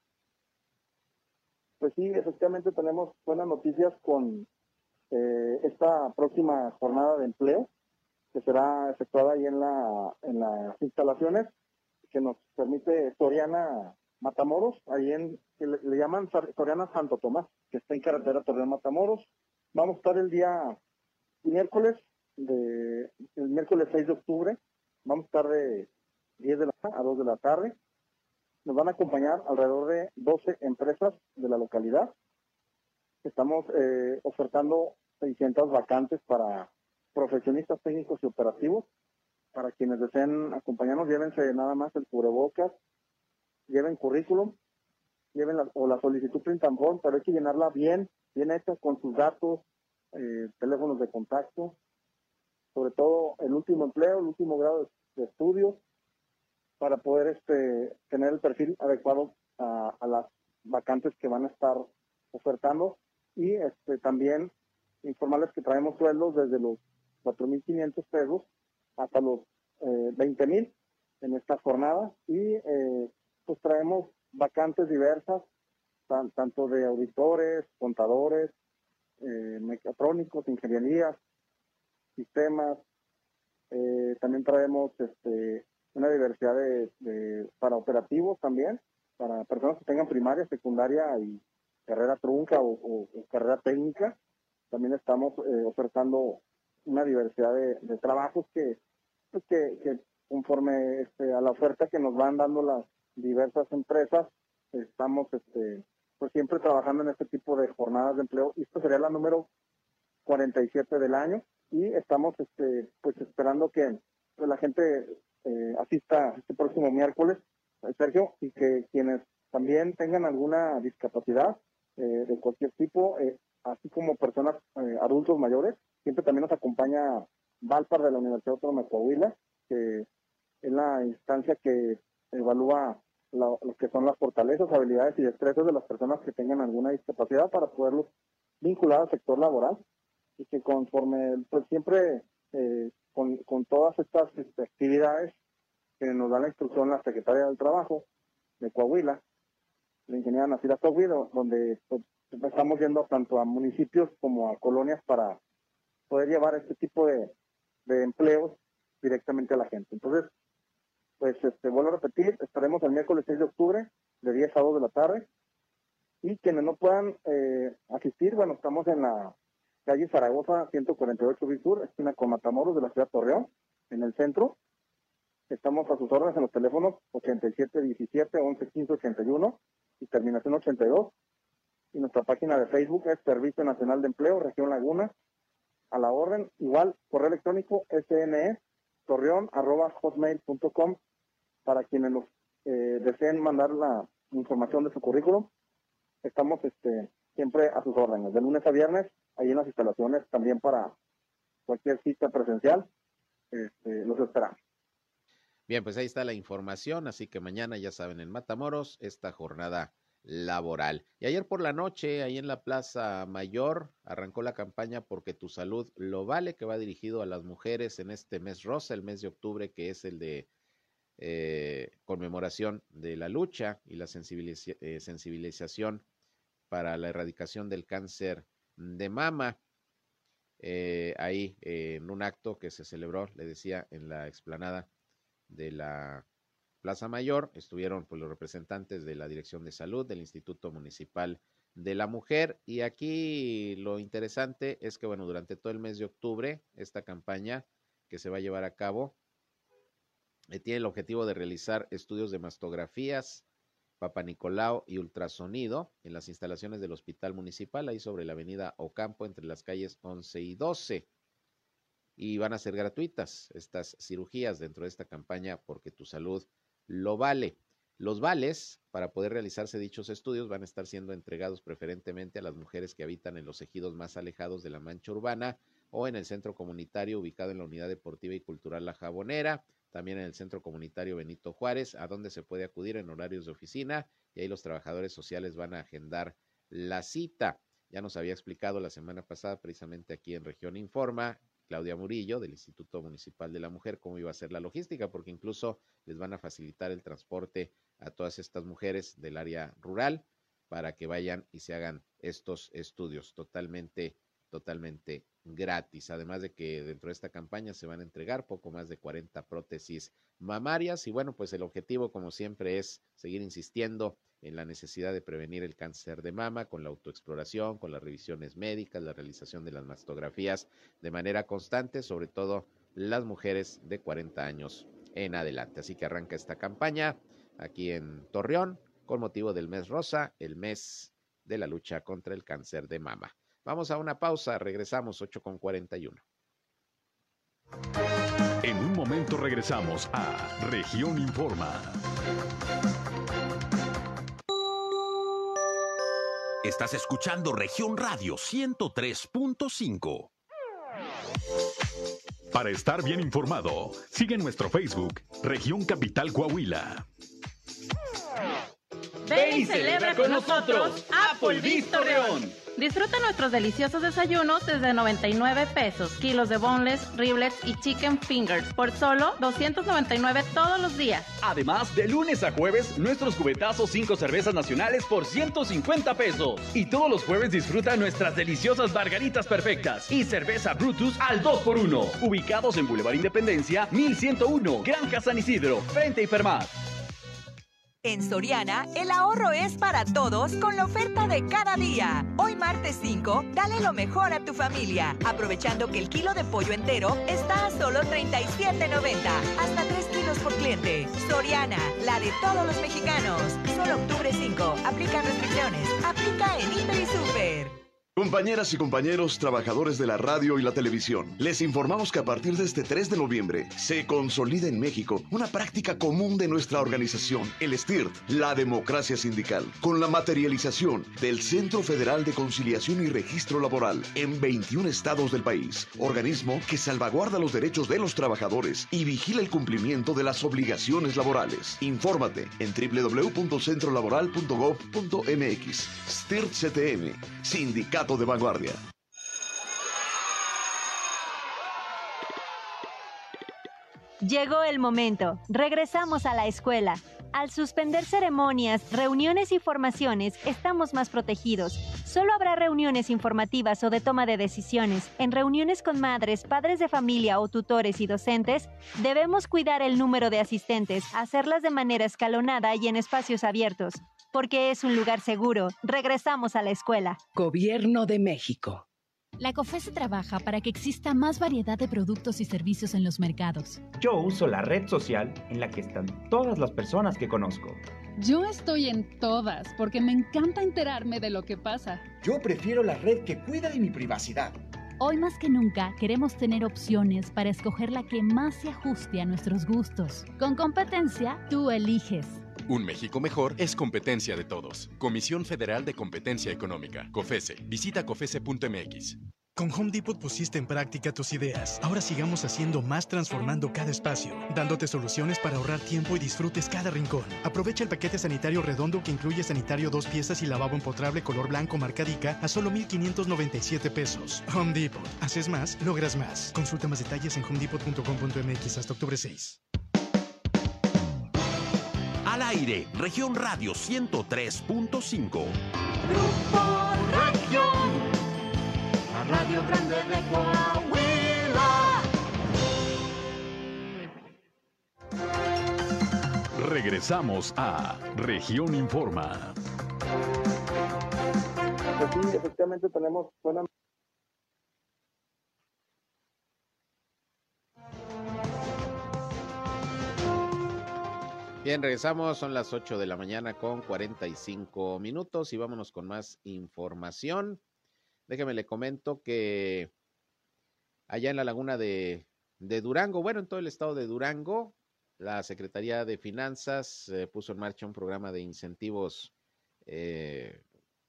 Pues sí, efectivamente tenemos buenas noticias con eh, esta próxima jornada de empleo que será efectuada ahí en, la, las instalaciones que nos permite Soriana Matamoros, ahí en, que le, llaman Soriana Santo Tomás, que está en carretera Torreón Matamoros. Vamos a estar el día miércoles, de, el miércoles 6 de octubre, vamos a estar de 10 de la a 2 de la tarde. Nos van a acompañar alrededor de 12 empresas de la localidad. estamos eh, ofertando 600 vacantes para profesionistas técnicos y operativos. Para quienes deseen acompañarnos, llévense nada más el cubrebocas, lleven currículum, lleven la, o la solicitud print and pero hay que llenarla bien, bien hecha con sus datos, eh, teléfonos de contacto, sobre todo el último empleo, el último grado de, estudios, para poder este, tener el perfil adecuado a, las vacantes que van a estar ofertando y este, también informarles que traemos sueldos desde los 4.500 pesos hasta los eh, 20.000 en esta jornada y eh, pues traemos vacantes diversas, tanto de auditores, contadores, eh, mecatrónicos, ingenierías, sistemas. Eh, también traemos este, una diversidad de, para operativos también, para personas que tengan primaria, secundaria y carrera trunca o, carrera técnica. También estamos eh, ofertando una diversidad de, trabajos que, pues que, que, conforme este, a la oferta que nos van dando las diversas empresas, estamos este, pues siempre trabajando en este tipo de jornadas de empleo. Esto sería la número 47 del año y estamos este, pues esperando que pues, la gente eh, asista este próximo miércoles, Sergio, y que quienes también tengan alguna discapacidad eh, de cualquier tipo, eh, así como personas adultos mayores, Siempre también nos acompaña Valpar de la Universidad Autónoma de Coahuila, que es la instancia que evalúa lo, que son las fortalezas, habilidades y destrezas de las personas que tengan alguna discapacidad para poderlos vincular al sector laboral y que conforme, pues siempre eh, con, todas estas este, actividades que nos da la instrucción la Secretaria del Trabajo de Coahuila, la ingeniera Nacida Coahuila, donde pues, estamos yendo tanto a municipios como a colonias para poder llevar este tipo de, empleos directamente a la gente. Entonces, pues este, vuelvo a repetir, estaremos el miércoles 6 de octubre de 10 a 2 de la tarde y quienes no puedan eh, asistir, bueno, estamos en la calle Zaragoza 148 Sur, esquina con Matamoros de la ciudad Torreón, en el centro. Estamos a sus órdenes en los teléfonos 8717 111581 y terminación 82. Y nuestra página de Facebook es Servicio Nacional de Empleo, Región Laguna, a la orden. Igual, correo electrónico sne torreón arroba hotmail.com para quienes nos eh, deseen mandar la información de su currículum. Estamos este, siempre a sus órdenes, de lunes a viernes, ahí en las instalaciones, también para cualquier cita presencial, este, los esperamos. Bien, pues ahí está la información, así que mañana ya saben en Matamoros, esta jornada laboral. Y ayer por la noche, ahí en la Plaza Mayor, arrancó la campaña Porque tu salud lo vale, que va dirigido a las mujeres en este mes rosa, el mes de octubre, que es el de eh, conmemoración de la lucha y la eh, sensibilización para la erradicación del cáncer de mama. Eh, ahí en un acto que se celebró, le decía, en la explanada de la Plaza Mayor estuvieron pues, los representantes de la Dirección de Salud, del Instituto Municipal de la Mujer. Y aquí lo interesante es que, bueno, durante todo el mes de octubre, esta campaña que se va a llevar a cabo eh, tiene el objetivo de realizar estudios de mastografías, Papa Nicolau y ultrasonido en las instalaciones del Hospital Municipal, ahí sobre la avenida Ocampo, entre las calles 11 y 12. Y van a ser gratuitas estas cirugías dentro de esta campaña porque tu salud lo vale. Los vales para poder realizarse dichos estudios van a estar siendo entregados preferentemente a las mujeres que habitan en los ejidos más alejados de la mancha urbana o en el centro comunitario ubicado en la Unidad Deportiva y Cultural La Jabonera, también en el Centro Comunitario Benito Juárez, a donde se puede acudir en horarios de oficina y ahí los trabajadores sociales van a agendar la cita. Ya nos había explicado la semana pasada, precisamente aquí en Región Informa, Claudia Murillo del Instituto Municipal de la Mujer cómo iba a ser la logística, porque incluso les van a facilitar el transporte a todas estas mujeres del área rural para que vayan y se hagan estos estudios totalmente, totalmente gratis. Además de que dentro de esta campaña se van a entregar poco más de 40 prótesis mamarias y bueno, pues el objetivo como siempre es seguir insistiendo en la necesidad de prevenir el cáncer de mama con la autoexploración, con las revisiones médicas, la realización de las mastografías de manera constante, sobre todo las mujeres de 40 años en adelante. Así que arranca esta campaña aquí en Torreón con motivo del mes rosa, el mes de la lucha contra el cáncer de mama. Vamos a una pausa, regresamos 8 con 41. En un momento regresamos a Región Informa. Estás escuchando Región Radio 103.5. Para estar bien informado, sigue nuestro Facebook, Región Capital Coahuila. Ven y celebra con nosotros Applebee's Torreón. Disfruta nuestros deliciosos desayunos desde 99 pesos, kilos de boneless, riblets y chicken fingers por solo 299 todos los días. Además, de lunes a jueves, nuestros cubetazos 5 cervezas nacionales por 150 pesos. Y todos los jueves disfruta nuestras deliciosas margaritas perfectas y cerveza Brutus al 2x1. Ubicados en Boulevard Independencia, 1101, Granja San Isidro, frente a Hipermar. En Soriana, el ahorro es para todos con la oferta de cada día. Hoy martes 5, dale lo mejor a tu familia, aprovechando que el kilo de pollo entero está a solo 37.90, hasta 3 kilos por cliente. Soriana, la de todos los mexicanos. Solo octubre 5, aplica restricciones, aplica en Hiper y Super. Compañeras y compañeros trabajadores de la radio y la televisión, les informamos que a partir de este 3 de noviembre se consolida en México una práctica común de nuestra organización, el STIRT, la democracia sindical, con la materialización del Centro Federal de Conciliación y Registro Laboral en 21 estados del país, organismo que salvaguarda los derechos de los trabajadores y vigila el cumplimiento de las obligaciones laborales. Infórmate en www.centrolaboral.gov.mx. STIRT CTM, Sindicato de vanguardia. Llegó el momento. Regresamos a la escuela. Al suspender ceremonias, reuniones y formaciones, estamos más protegidos. Solo habrá reuniones informativas o de toma de decisiones. En reuniones con madres, padres de familia o tutores y docentes, debemos cuidar el número de asistentes, hacerlas de manera escalonada y en espacios abiertos porque es un lugar seguro. Regresamos a la escuela. Gobierno de México. La COFESE trabaja para que exista más variedad de productos y servicios en los mercados. Yo uso la red social en la que están todas las personas que conozco. Yo estoy en todas porque me encanta enterarme de lo que pasa. Yo prefiero la red que cuida de mi privacidad. Hoy más que nunca queremos tener opciones para escoger la que más se ajuste a nuestros gustos. Con competencia, tú eliges. Un México mejor es competencia de todos. Comisión Federal de Competencia Económica. COFESE. Visita COFESE.mx. Con Home Depot pusiste en práctica tus ideas. Ahora sigamos haciendo más transformando cada espacio, dándote soluciones para ahorrar tiempo y disfrutes cada rincón. Aprovecha el paquete sanitario redondo que incluye sanitario dos piezas y lavabo empotrable color blanco marcadica a solo 1,597 pesos. Home Depot. Haces más, logras más. Consulta más detalles en homedepot.com.mx hasta octubre 6. Al aire, región radio 103.5. Grupo Región, la radio grande de Coahuila. Regresamos a Región Informa. Pues sí, efectivamente tenemos buena Bien, regresamos, son las 8 de la mañana con 45 minutos y vámonos con más información. Déjeme le comento que allá en la laguna de, Durango, bueno, en todo el estado de Durango, la Secretaría de Finanzas eh, puso en marcha un programa de incentivos eh,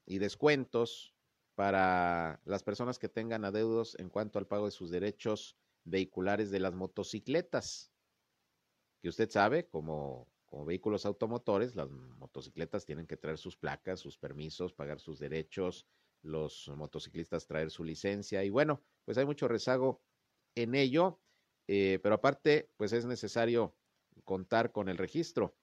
y descuentos para las personas que tengan adeudos en cuanto al pago de sus derechos vehiculares de las motocicletas, que usted sabe, como como vehículos automotores, las motocicletas tienen que traer sus placas, sus permisos, pagar sus derechos, los motociclistas traer su licencia y bueno, pues hay mucho rezago en ello, eh, pero aparte, pues es necesario contar con el registro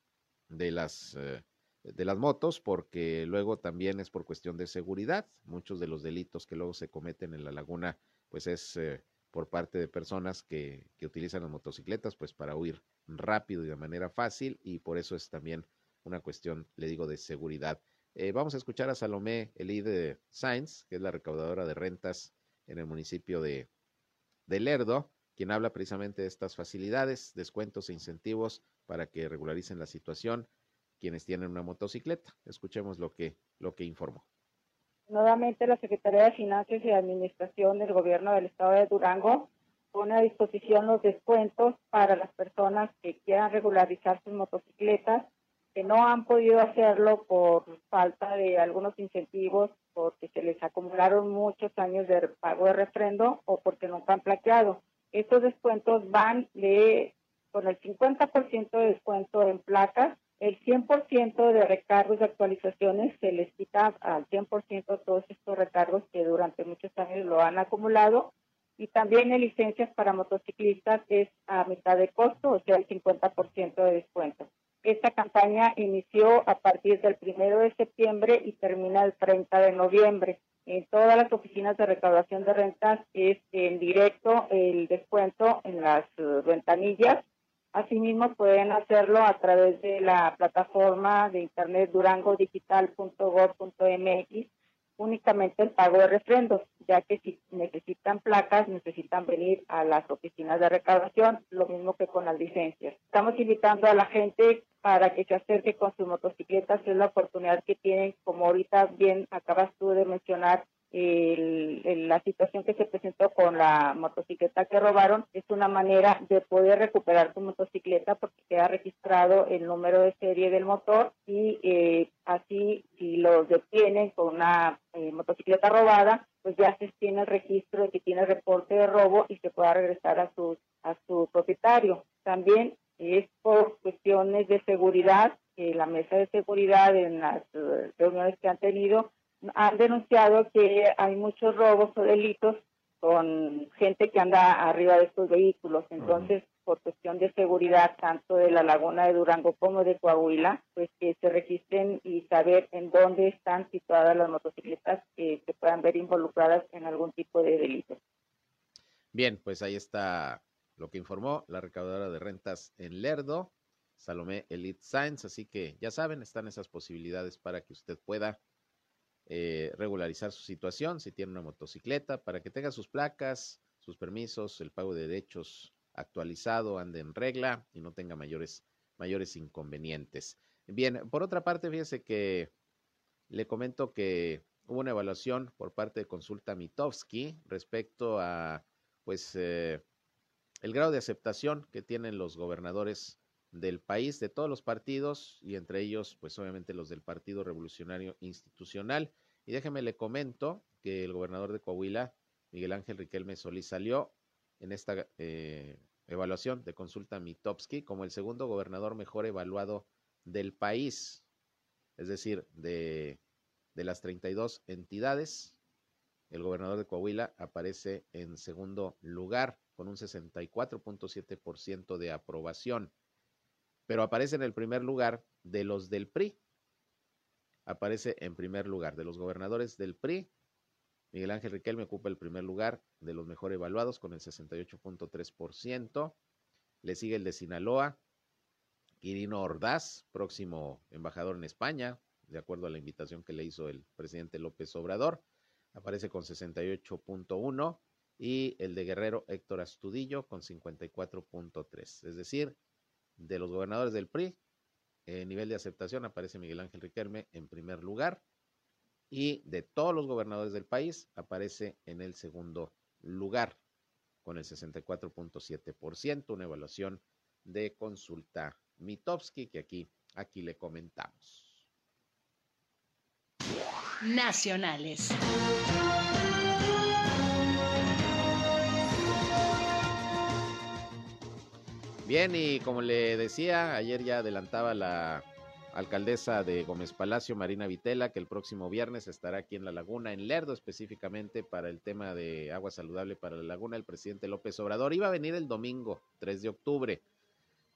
de las, eh, de las motos porque luego también es por cuestión de seguridad. Muchos de los delitos que luego se cometen en la laguna, pues es eh, por parte de personas que, que utilizan las motocicletas pues para huir rápido y de manera fácil y por eso es también una cuestión, le digo, de seguridad. Eh, vamos a escuchar a Salomé Elide Sainz, que es la recaudadora de rentas en el municipio de, de Lerdo, quien habla precisamente de estas facilidades, descuentos e incentivos para que regularicen la situación quienes tienen una motocicleta. Escuchemos lo que, lo que informó. Nuevamente la Secretaría de Finanzas y Administración del Gobierno del Estado de Durango pone a disposición los descuentos para las personas que quieran regularizar sus motocicletas, que no han podido hacerlo por falta de algunos incentivos, porque se les acumularon muchos años de pago de refrendo o porque no han plaqueado. Estos descuentos van de con el 50% de descuento en placas, el 100% de recargos de actualizaciones se les quita al 100% todos estos recargos que durante muchos años lo han acumulado y también en licencias para motociclistas es a mitad de costo, o sea, el 50% de descuento. Esta campaña inició a partir del 1 de septiembre y termina el 30 de noviembre. En todas las oficinas de recaudación de rentas es en directo el descuento en las uh, ventanillas Asimismo, pueden hacerlo a través de la plataforma de internet durangodigital.gov.mx, únicamente el pago de refrendos, ya que si necesitan placas, necesitan venir a las oficinas de recaudación, lo mismo que con las licencias. Estamos invitando a la gente para que se acerque con sus motocicletas, es la oportunidad que tienen, como ahorita bien acabas tú de mencionar, el, la situación que se presentó con la motocicleta que robaron es una manera de poder recuperar tu motocicleta porque queda registrado el número de serie del motor y eh, así si los detienen con una eh, motocicleta robada pues ya se tiene el registro de que tiene reporte de robo y se pueda regresar a su a su propietario. También es por cuestiones de seguridad eh, la mesa de seguridad en las reuniones que han tenido han denunciado que hay muchos robos o delitos con gente que anda arriba de estos vehículos. Entonces, por cuestión de seguridad, tanto de la laguna de Durango como de Coahuila, pues que se registren y saber en dónde están situadas las motocicletas que se puedan ver involucradas en algún tipo de delito. Bien, pues ahí está lo que informó la recaudadora de rentas en Lerdo, Salomé Elite Science. Así que ya saben, están esas posibilidades para que usted pueda eh, regularizar su situación, si tiene una motocicleta, para que tenga sus placas, sus permisos, el pago de derechos actualizado, ande en regla y no tenga mayores, mayores inconvenientes. Bien, por otra parte, fíjese que le comento que hubo una evaluación por parte de Consulta Mitowski respecto a, pues, eh, el grado de aceptación que tienen los gobernadores del país, de todos los partidos, y entre ellos, pues obviamente los del Partido Revolucionario Institucional. Y déjeme le comento que el gobernador de Coahuila, Miguel Ángel Riquelme Solís, salió en esta eh, evaluación de consulta Mitowski como el segundo gobernador mejor evaluado del país. Es decir, de, de las 32 entidades, el gobernador de Coahuila aparece en segundo lugar con un 64.7% de aprobación pero aparece en el primer lugar de los del PRI. Aparece en primer lugar de los gobernadores del PRI. Miguel Ángel Riquelme ocupa el primer lugar de los mejor evaluados con el 68.3%. Le sigue el de Sinaloa, Quirino Ordaz, próximo embajador en España, de acuerdo a la invitación que le hizo el presidente López Obrador. Aparece con 68.1 y el de Guerrero Héctor Astudillo con 54.3. Es decir, de los gobernadores del PRI, en nivel de aceptación aparece Miguel Ángel Riquelme en primer lugar y de todos los gobernadores del país aparece en el segundo lugar con el 64.7%, una evaluación de consulta Mitowski que aquí, aquí le comentamos. Nacionales. Bien, y como le decía, ayer ya adelantaba la alcaldesa de Gómez Palacio, Marina Vitela, que el próximo viernes estará aquí en La Laguna, en Lerdo específicamente, para el tema de agua saludable para la Laguna. El presidente López Obrador iba a venir el domingo, 3 de octubre,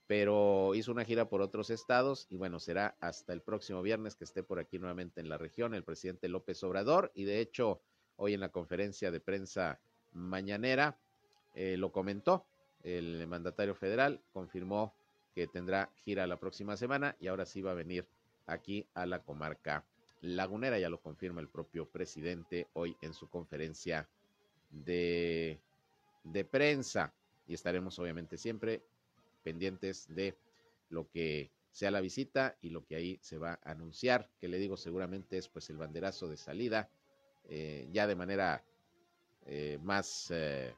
pero hizo una gira por otros estados y bueno, será hasta el próximo viernes que esté por aquí nuevamente en la región el presidente López Obrador. Y de hecho, hoy en la conferencia de prensa mañanera eh, lo comentó el mandatario federal confirmó que tendrá gira la próxima semana y ahora sí va a venir aquí a la comarca lagunera, ya lo confirma el propio presidente hoy en su conferencia de, de prensa. Y estaremos obviamente siempre pendientes de lo que sea la visita y lo que ahí se va a anunciar, que le digo seguramente es pues el banderazo de salida eh, ya de manera eh, más eh,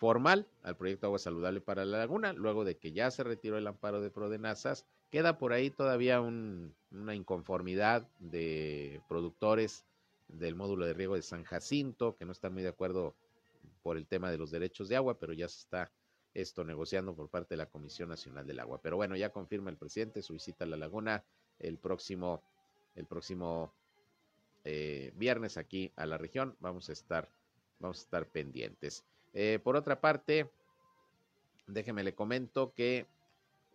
formal al proyecto Agua Saludable para la Laguna, luego de que ya se retiró el amparo de Prodenazas, queda por ahí todavía una inconformidad de productores del módulo de riego de San Jacinto, que no están muy de acuerdo por el tema de los derechos de agua, pero ya se está esto negociando por parte de la Comisión Nacional del Agua. Pero bueno, ya confirma el presidente su visita a la laguna el próximo, el próximo eh, viernes aquí a la región. Vamos a estar, vamos a estar pendientes. Eh, por otra parte, déjeme le comento que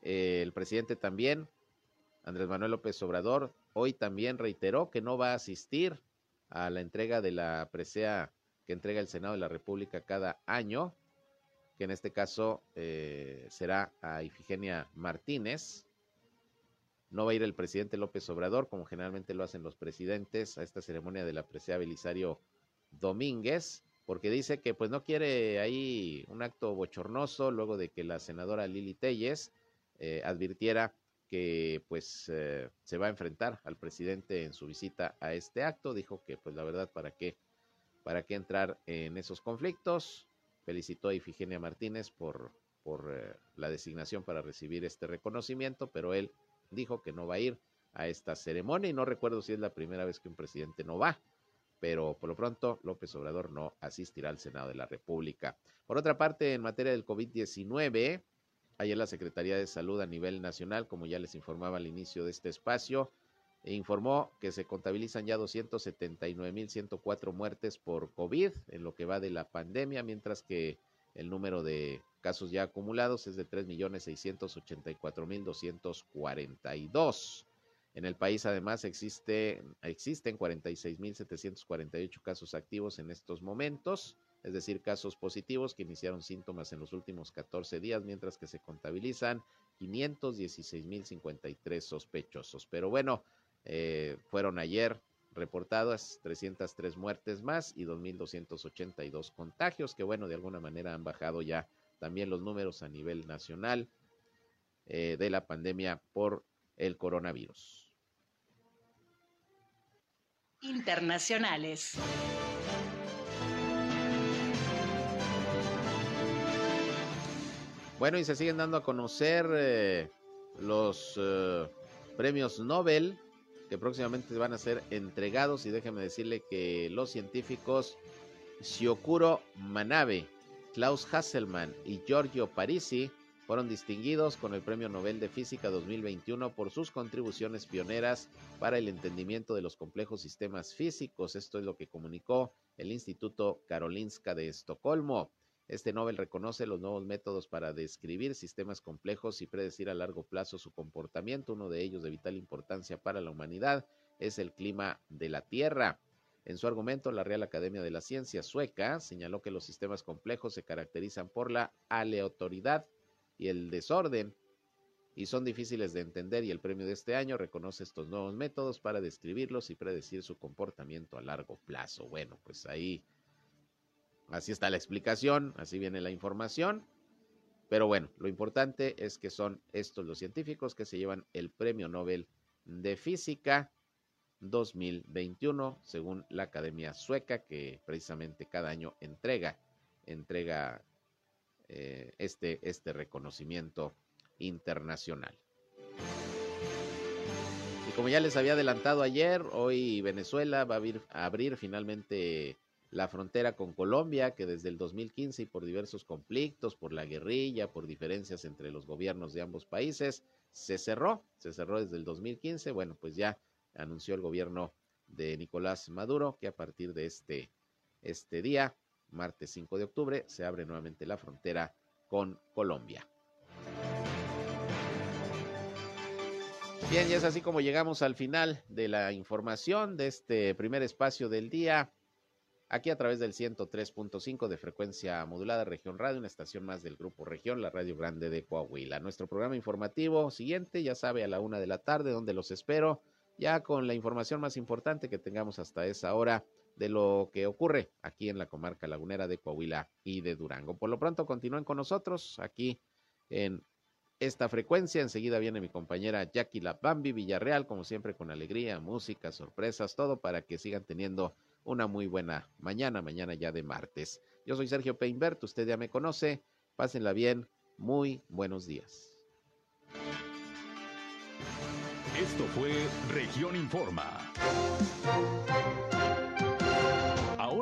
eh, el presidente también, Andrés Manuel López Obrador, hoy también reiteró que no va a asistir a la entrega de la presea que entrega el Senado de la República cada año, que en este caso eh, será a Ifigenia Martínez. No va a ir el presidente López Obrador, como generalmente lo hacen los presidentes, a esta ceremonia de la presea Belisario Domínguez, porque dice que pues no quiere ahí un acto bochornoso luego de que la senadora Lili Telles eh, advirtiera que pues eh, se va a enfrentar al presidente en su visita a este acto. Dijo que pues la verdad para qué, para qué entrar en esos conflictos. Felicitó a Ifigenia Martínez por, por eh, la designación para recibir este reconocimiento, pero él dijo que no va a ir a esta ceremonia y no recuerdo si es la primera vez que un presidente no va, pero por lo pronto López Obrador no asistirá al Senado de la República. Por otra parte, en materia del COVID-19, Ayer la Secretaría de Salud a nivel nacional, como ya les informaba al inicio de este espacio, informó que se contabilizan ya 279.104 muertes por COVID en lo que va de la pandemia, mientras que el número de casos ya acumulados es de 3.684.242. En el país además existe, existen 46.748 casos activos en estos momentos es decir, casos positivos que iniciaron síntomas en los últimos 14 días, mientras que se contabilizan 516.053 sospechosos. Pero bueno, eh, fueron ayer reportadas 303 muertes más y 2.282 contagios, que bueno, de alguna manera han bajado ya también los números a nivel nacional eh, de la pandemia por el coronavirus. Internacionales. Bueno, y se siguen dando a conocer eh, los eh, premios Nobel que próximamente van a ser entregados y déjeme decirle que los científicos Shiokuro Manabe, Klaus Hasselmann y Giorgio Parisi fueron distinguidos con el Premio Nobel de Física 2021 por sus contribuciones pioneras para el entendimiento de los complejos sistemas físicos. Esto es lo que comunicó el Instituto Karolinska de Estocolmo. Este Nobel reconoce los nuevos métodos para describir sistemas complejos y predecir a largo plazo su comportamiento. Uno de ellos de vital importancia para la humanidad es el clima de la Tierra. En su argumento, la Real Academia de la Ciencia sueca señaló que los sistemas complejos se caracterizan por la aleatoriedad y el desorden y son difíciles de entender y el premio de este año reconoce estos nuevos métodos para describirlos y predecir su comportamiento a largo plazo. Bueno, pues ahí Así está la explicación, así viene la información. Pero bueno, lo importante es que son estos los científicos que se llevan el Premio Nobel de Física 2021, según la Academia Sueca, que precisamente cada año entrega, entrega eh, este, este reconocimiento internacional. Y como ya les había adelantado ayer, hoy Venezuela va a abrir, finalmente la frontera con Colombia, que desde el 2015 y por diversos conflictos, por la guerrilla, por diferencias entre los gobiernos de ambos países, se cerró, se cerró desde el 2015. Bueno, pues ya anunció el gobierno de Nicolás Maduro que a partir de este, este día, martes 5 de octubre, se abre nuevamente la frontera con Colombia. Bien, y es así como llegamos al final de la información de este primer espacio del día aquí a través del 103.5 de frecuencia modulada Región Radio, una estación más del Grupo Región, la Radio Grande de Coahuila. Nuestro programa informativo siguiente, ya sabe, a la una de la tarde, donde los espero, ya con la información más importante que tengamos hasta esa hora de lo que ocurre aquí en la comarca lagunera de Coahuila y de Durango. Por lo pronto, continúen con nosotros aquí en esta frecuencia. Enseguida viene mi compañera Jackie La Bambi Villarreal, como siempre, con alegría, música, sorpresas, todo para que sigan teniendo una muy buena mañana, mañana ya de martes. Yo soy Sergio Peinbert, usted ya me conoce. Pásenla bien. Muy buenos días. Esto fue Región Informa.